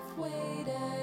I've waited,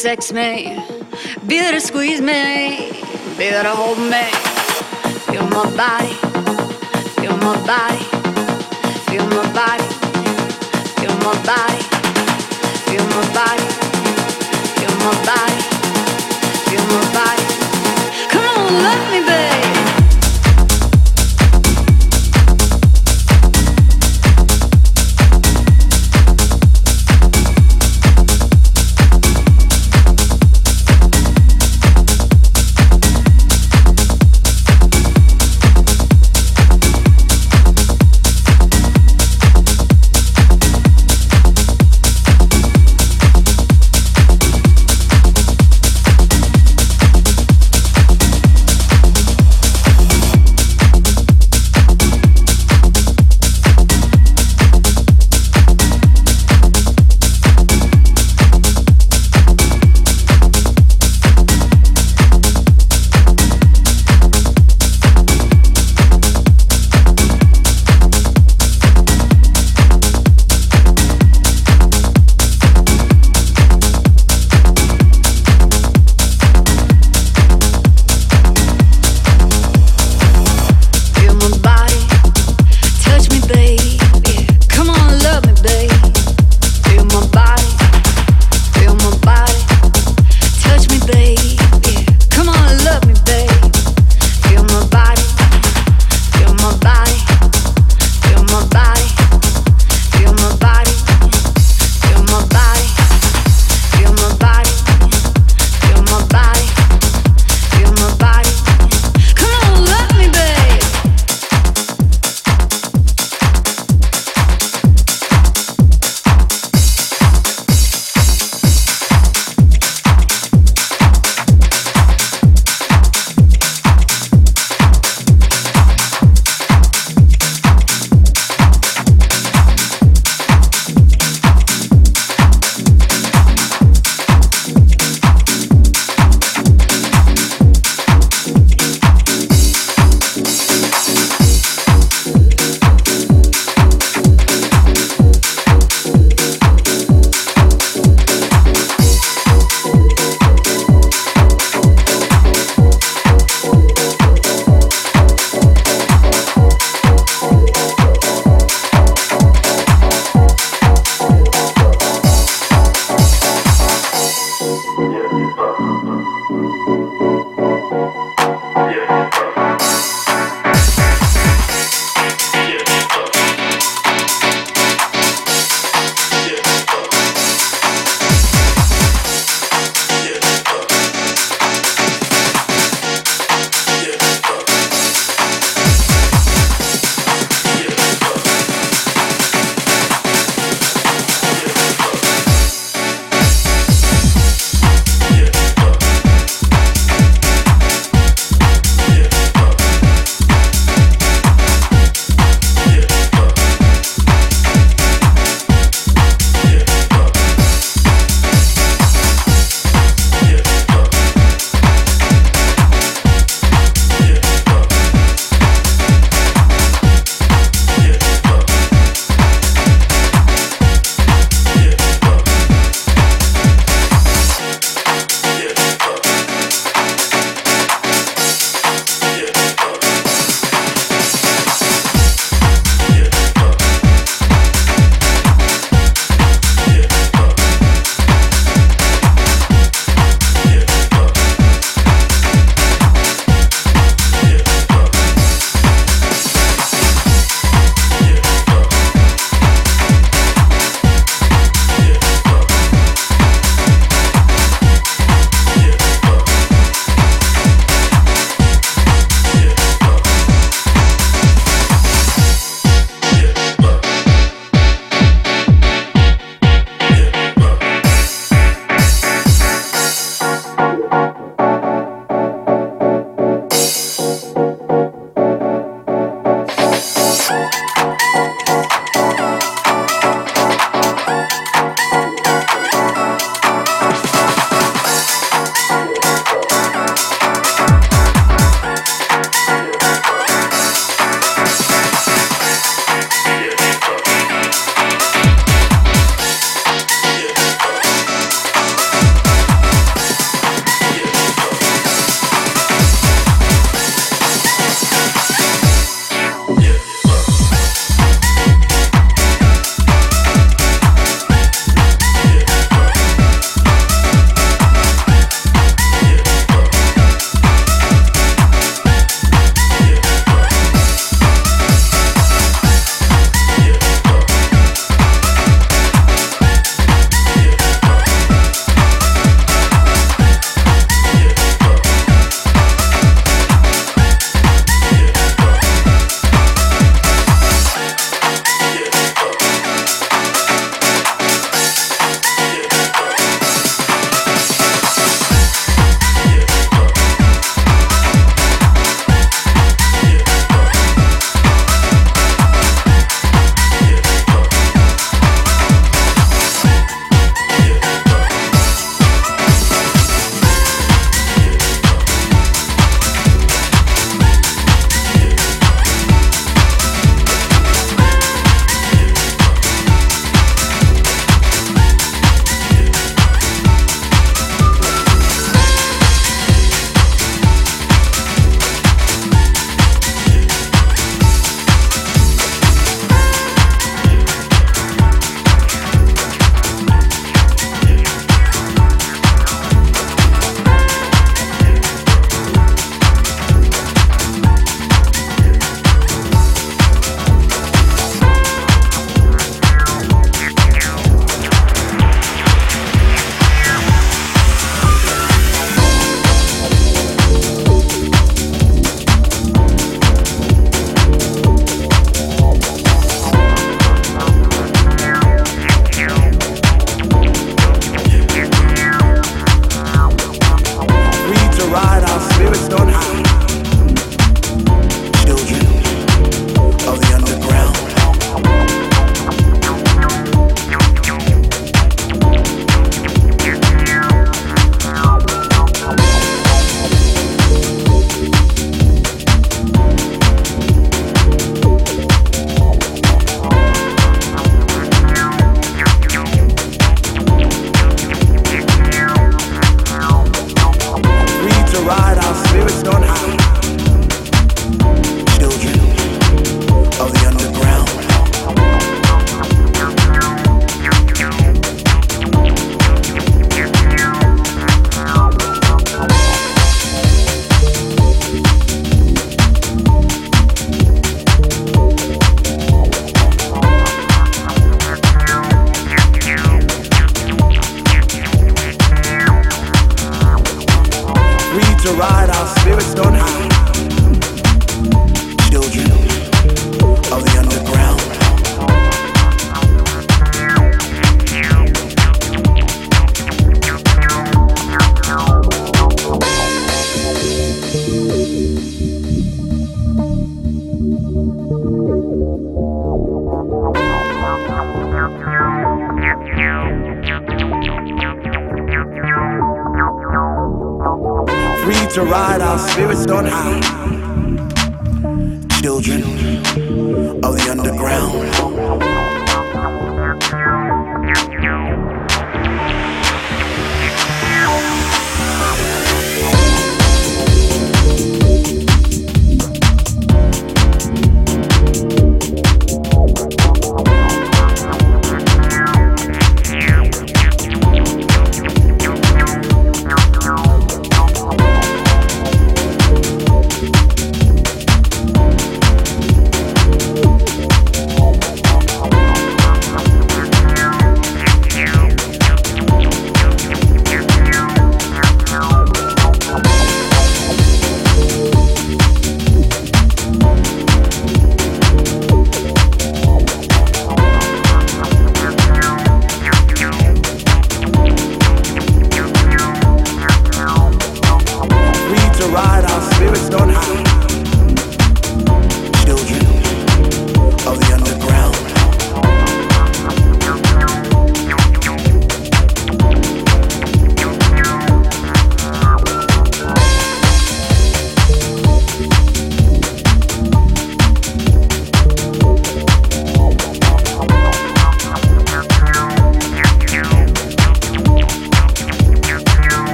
sex me,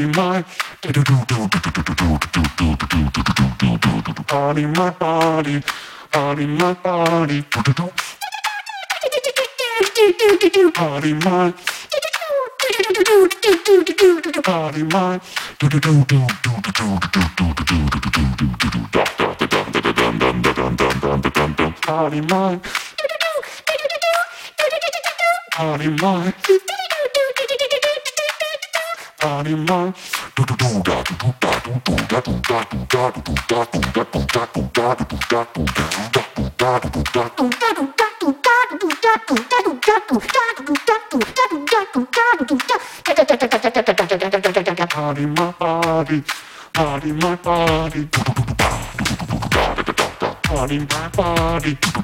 Anima, anima body, my body, my Body mind. sabe.